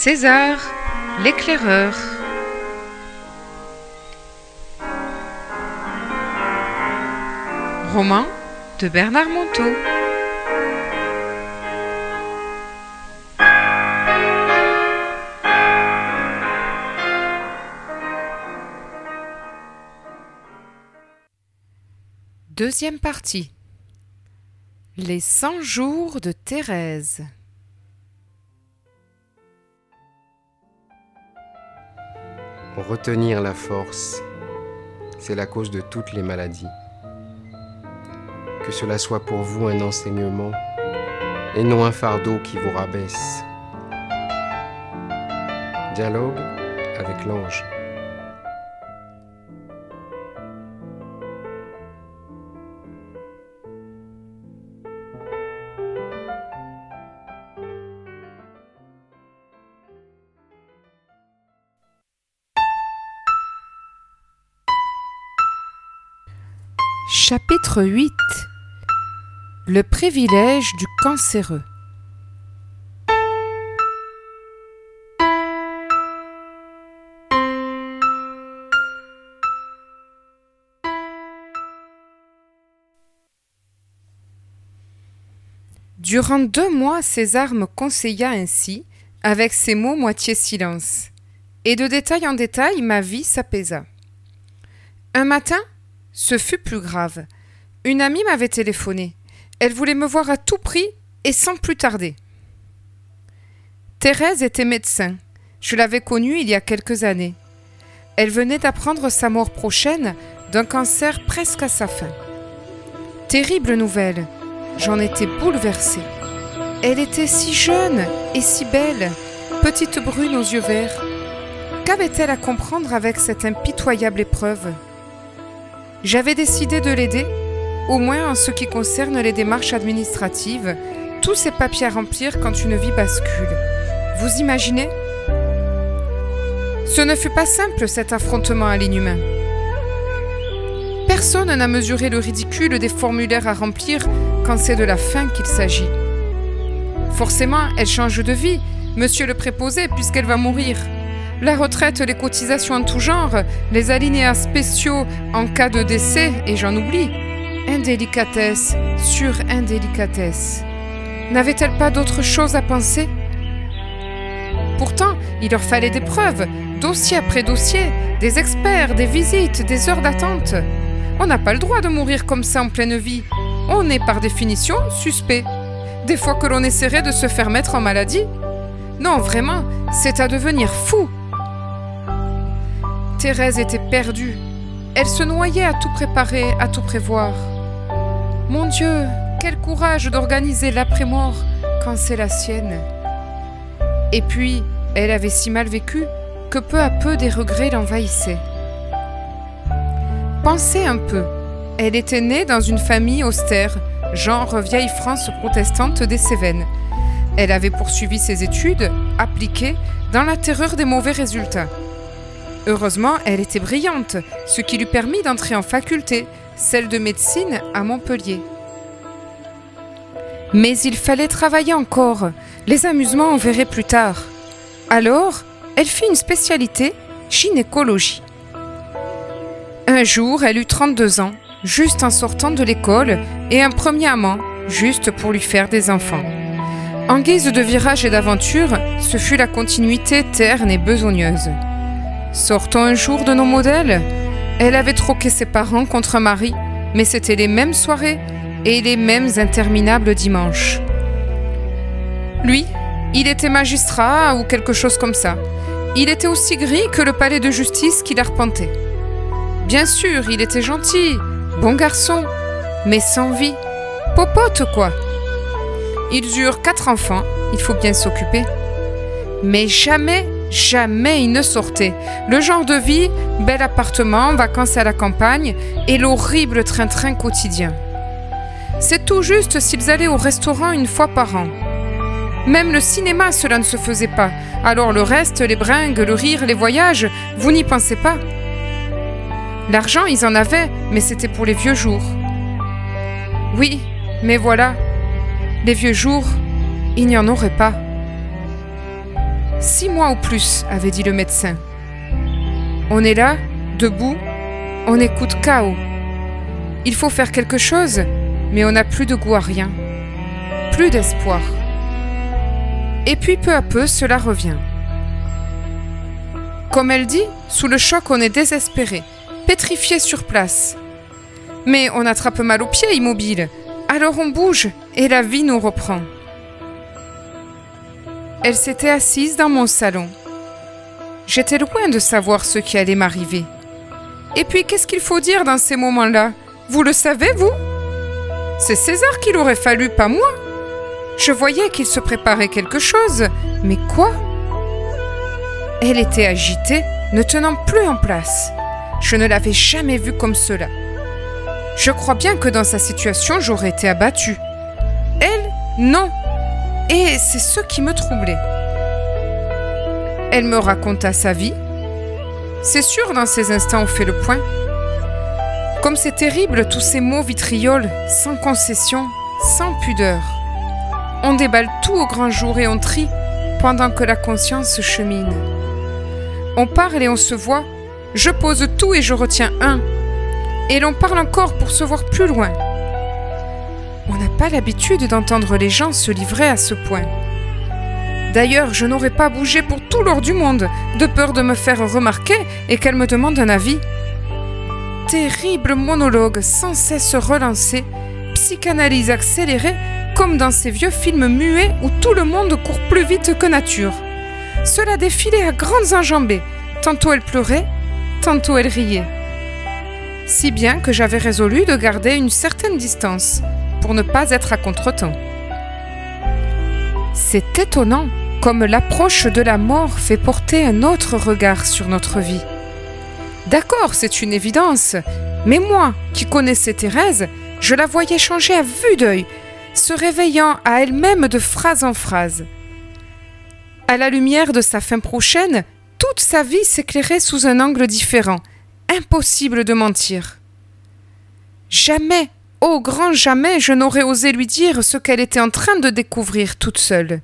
César, l'éclaireur. Roman de Bernard Monteau. Deuxième partie. Les 100 jours de Thérèse. Retenir la force, c'est la cause de toutes les maladies. Que cela soit pour vous un enseignement et non un fardeau qui vous rabaisse. Dialogue avec l'ange. Chapitre 8 Le privilège du cancéreux Durant deux mois, César me conseilla ainsi, avec ces mots moitié silence. Et de détail en détail, ma vie s'apaisa. Un matin, ce fut plus grave. Une amie m'avait téléphoné. Elle voulait me voir à tout prix et sans plus tarder. Thérèse était médecin. Je l'avais connue il y a quelques années. Elle venait d'apprendre sa mort prochaine d'un cancer presque à sa fin. Terrible nouvelle. J'en étais bouleversée. Elle était si jeune et si belle, petite brune aux yeux verts. Qu'avait-elle à comprendre avec cette impitoyable épreuve? J'avais décidé de l'aider, au moins en ce qui concerne les démarches administratives, tous ces papiers à remplir quand une vie bascule. Vous imaginez? Ce ne fut pas simple cet affrontement à l'inhumain. Personne n'a mesuré le ridicule des formulaires à remplir quand c'est de la fin qu'il s'agit. Forcément, elle change de vie, monsieur le préposé, puisqu'elle va mourir. La retraite, les cotisations en tout genre, les alinéas spéciaux en cas de décès, et j'en oublie. Indélicatesse sur indélicatesse. N'avait-elle pas d'autre chose à penser? Pourtant, il leur fallait des preuves, dossier après dossier, des experts, des visites, des heures d'attente. On n'a pas le droit de mourir comme ça en pleine vie. On est par définition suspect. Des fois que l'on essaierait de se faire mettre en maladie. Non, vraiment, c'est à devenir fou. Thérèse était perdue. Elle se noyait à tout préparer, à tout prévoir. Mon Dieu, quel courage d'organiser l'après-mort quand c'est la sienne. Et puis, elle avait si mal vécu que peu à peu des regrets l'envahissaient. Pensez un peu. Elle était née dans une famille austère, genre vieille France protestante des Cévennes. Elle avait poursuivi ses études, appliquées, dans la terreur des mauvais résultats. Heureusement, elle était brillante, ce qui lui permit d'entrer en faculté, celle de médecine à Montpellier. Mais il fallait travailler encore. Les amusements, on verrait plus tard. Alors, elle fit une spécialité, gynécologie. Un jour, elle eut 32 ans, juste en sortant de l'école, et un premier amant, juste pour lui faire des enfants. En guise de virage et d'aventure, ce fut la continuité terne et besogneuse. Sortons un jour de nos modèles. Elle avait troqué ses parents contre un mari, mais c'était les mêmes soirées et les mêmes interminables dimanches. Lui, il était magistrat ou quelque chose comme ça. Il était aussi gris que le palais de justice qu'il arpentait. Bien sûr, il était gentil, bon garçon, mais sans vie. Popote, quoi. Ils eurent quatre enfants, il faut bien s'occuper. Mais jamais, jamais il ne sortait. Le genre de vie, bel appartement, vacances à la campagne, et l'horrible train-train quotidien. C'est tout juste s'ils allaient au restaurant une fois par an. Même le cinéma, cela ne se faisait pas. Alors le reste, les bringues, le rire, les voyages, vous n'y pensez pas. L'argent, ils en avaient, mais c'était pour les vieux jours. Oui, mais voilà, les vieux jours, il n'y en aurait pas. Six mois ou plus, avait dit le médecin. On est là, debout, on écoute chaos. Il faut faire quelque chose, mais on n'a plus de goût à rien. Plus d'espoir. Et puis peu à peu, cela revient. Comme elle dit, sous le choc, on est désespéré, pétrifié sur place. Mais on attrape mal aux pieds immobile, alors on bouge et la vie nous reprend. Elle s'était assise dans mon salon. J'étais loin de savoir ce qui allait m'arriver. Et puis, qu'est-ce qu'il faut dire dans ces moments-là? Vous le savez, vous? C'est César qu'il aurait fallu, pas moi. Je voyais qu'il se préparait quelque chose, mais quoi? Elle était agitée, ne tenant plus en place. Je ne l'avais jamais vue comme cela. Je crois bien que dans sa situation, j'aurais été abattue. Elle, non. Et c'est ce qui me troublait. Elle me raconta sa vie. C'est sûr, dans ces instants, on fait le point. Comme c'est terrible, tous ces mots vitrioles, sans concession, sans pudeur. On déballe tout au grand jour et on trie pendant que la conscience chemine. On parle et on se voit. Je pose tout et je retiens un. Et l'on parle encore pour se voir plus loin. Pas l'habitude d'entendre les gens se livrer à ce point. D'ailleurs, je n'aurais pas bougé pour tout l'or du monde, de peur de me faire remarquer et qu'elle me demande un avis. Terrible monologue sans cesse relancé, psychanalyse accélérée, comme dans ces vieux films muets où tout le monde court plus vite que nature. Cela défilait à grandes enjambées. Tantôt elle pleurait, tantôt elle riait. Si bien que j'avais résolu de garder une certaine distance pour ne pas être à contretemps. C'est étonnant comme l'approche de la mort fait porter un autre regard sur notre vie. D'accord, c'est une évidence, mais moi, qui connaissais Thérèse, je la voyais changer à vue d'œil, se réveillant à elle-même de phrase en phrase. À la lumière de sa fin prochaine, toute sa vie s'éclairait sous un angle différent. Impossible de mentir. Jamais, au grand jamais, je n'aurais osé lui dire ce qu'elle était en train de découvrir toute seule.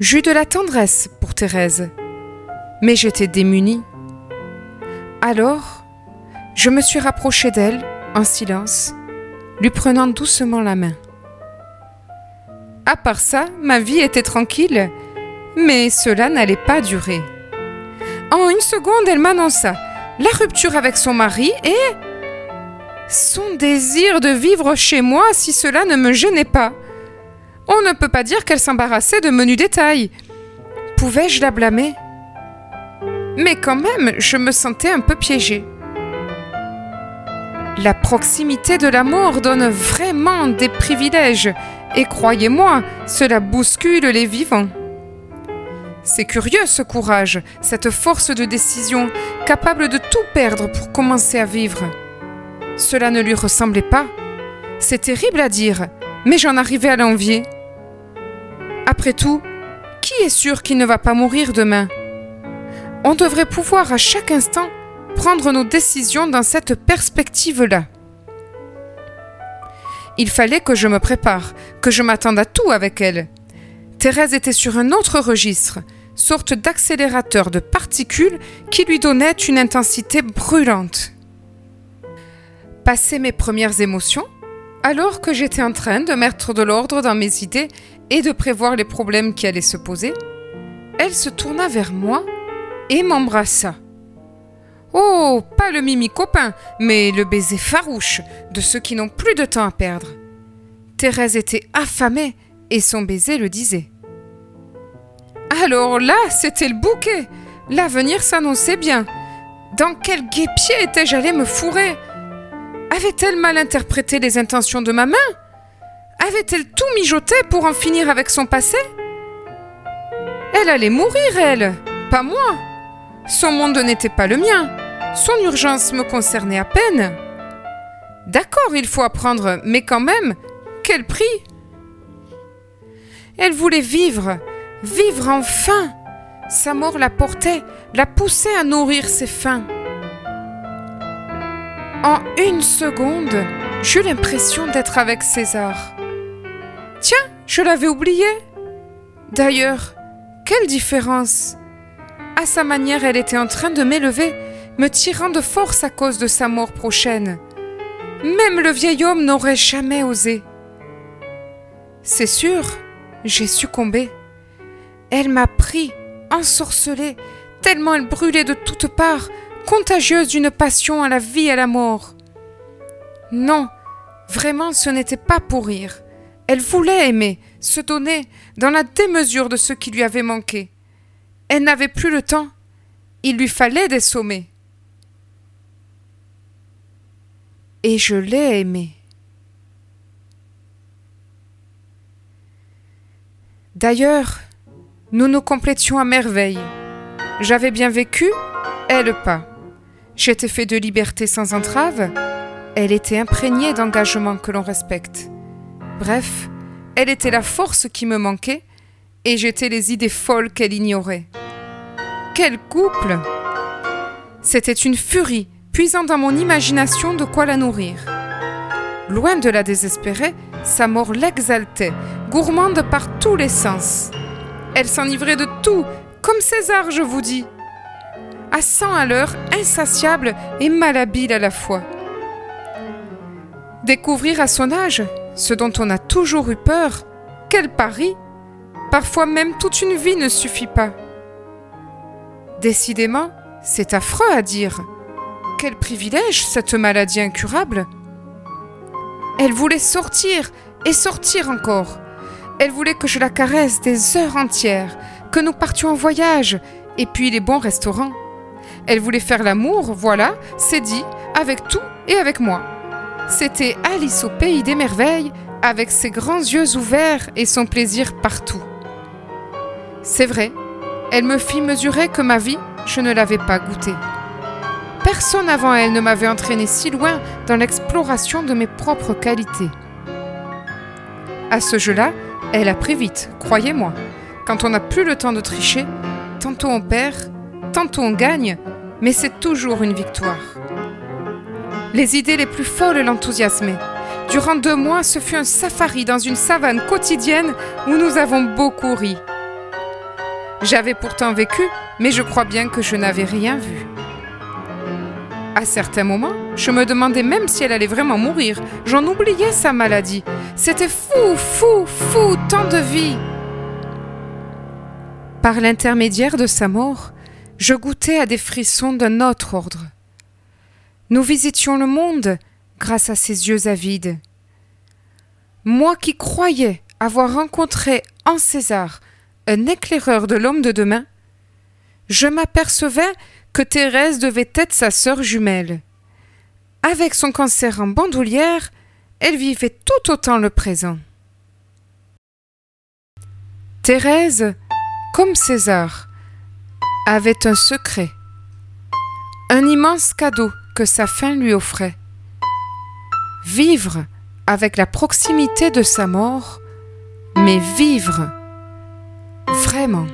J'eus de la tendresse pour Thérèse, mais j'étais démunie. Alors, je me suis rapprochée d'elle, en silence, lui prenant doucement la main. À part ça, ma vie était tranquille, mais cela n'allait pas durer. En une seconde, elle m'annonça la rupture avec son mari et son désir de vivre chez moi si cela ne me gênait pas. On ne peut pas dire qu'elle s'embarrassait de menus détails. Pouvais-je la blâmer? Mais quand même, je me sentais un peu piégée. La proximité de la mort donne vraiment des privilèges, et croyez-moi, cela bouscule les vivants. C'est curieux ce courage, cette force de décision, capable de tout perdre pour commencer à vivre. Cela ne lui ressemblait pas. C'est terrible à dire, mais j'en arrivais à l'envier. Après tout, qui est sûr qu'il ne va pas mourir demain? On devrait pouvoir à chaque instant prendre nos décisions dans cette perspective-là. Il fallait que je me prépare, que je m'attende à tout avec elle. Thérèse était sur un autre registre, sorte d'accélérateur de particules qui lui donnait une intensité brûlante. Passé mes premières émotions, alors que j'étais en train de mettre de l'ordre dans mes idées et de prévoir les problèmes qui allaient se poser, elle se tourna vers moi et m'embrassa. Oh, pas le mimi copain, mais le baiser farouche de ceux qui n'ont plus de temps à perdre. Thérèse était affamée et son baiser le disait. Alors là, c'était le bouquet. L'avenir s'annonçait bien. Dans quel guépier étais-je allé me fourrer? Avait-elle mal interprété les intentions de ma main? Avait-elle tout mijoté pour en finir avec son passé? Elle allait mourir, elle, pas moi. Son monde n'était pas le mien. Son urgence me concernait à peine. D'accord, il faut apprendre, mais quand même, quel prix? Elle voulait vivre, vivre enfin. Sa mort la portait, la poussait à nourrir ses faim. En une seconde, j'eus l'impression d'être avec César. Tiens, je l'avais oublié. D'ailleurs, quelle différence À sa manière, elle était en train de m'élever, me tirant de force à cause de sa mort prochaine. Même le vieil homme n'aurait jamais osé. C'est sûr, j'ai succombé. Elle m'a pris, ensorcelé, tellement elle brûlait de toutes parts, contagieuse d'une passion à la vie et à la mort. Non, vraiment ce n'était pas pour rire. Elle voulait aimer, se donner, dans la démesure de ce qui lui avait manqué. Elle n'avait plus le temps. Il lui fallait des sommets. Et je l'ai aimée. D'ailleurs, nous nous complétions à merveille. J'avais bien vécu, elle pas. J'étais fait de liberté sans entrave, elle était imprégnée d'engagement que l'on respecte. Bref, elle était la force qui me manquait, et j'étais les idées folles qu'elle ignorait. Quel couple C'était une furie, puisant dans mon imagination de quoi la nourrir. Loin de la désespérer, sa mort l'exaltait, gourmande par tous les sens. Elle s'enivrait de tout, comme César, je vous dis. À à l'heure, insatiable et malhabile à la fois. Découvrir à son âge ce dont on a toujours eu peur, quel pari? Parfois même toute une vie ne suffit pas. Décidément, c'est affreux à dire. Quel privilège cette maladie incurable Elle voulait sortir et sortir encore. Elle voulait que je la caresse des heures entières, que nous partions en voyage, et puis les bons restaurants. Elle voulait faire l'amour, voilà, c'est dit, avec tout et avec moi. C'était Alice au pays des merveilles, avec ses grands yeux ouverts et son plaisir partout. C'est vrai, elle me fit mesurer que ma vie, je ne l'avais pas goûtée. Personne avant elle ne m'avait entraîné si loin dans l'exploration de mes propres qualités. À ce jeu-là, elle a pris vite, croyez-moi. Quand on n'a plus le temps de tricher, tantôt on perd, tantôt on gagne, mais c'est toujours une victoire. Les idées les plus folles l'enthousiasmaient. Durant deux mois, ce fut un safari dans une savane quotidienne où nous avons beaucoup ri. J'avais pourtant vécu, mais je crois bien que je n'avais rien vu. À certains moments, je me demandais même si elle allait vraiment mourir. J'en oubliais sa maladie. C'était fou, fou, fou, tant de vie. Par l'intermédiaire de sa mort, je goûtais à des frissons d'un autre ordre. Nous visitions le monde grâce à ses yeux avides. Moi qui croyais avoir rencontré en César un éclaireur de l'homme de demain, je m'apercevais que Thérèse devait être sa sœur jumelle. Avec son cancer en bandoulière, elle vivait tout autant le présent. Thérèse, comme César, avait un secret, un immense cadeau que sa fin lui offrait. Vivre avec la proximité de sa mort, mais vivre vraiment.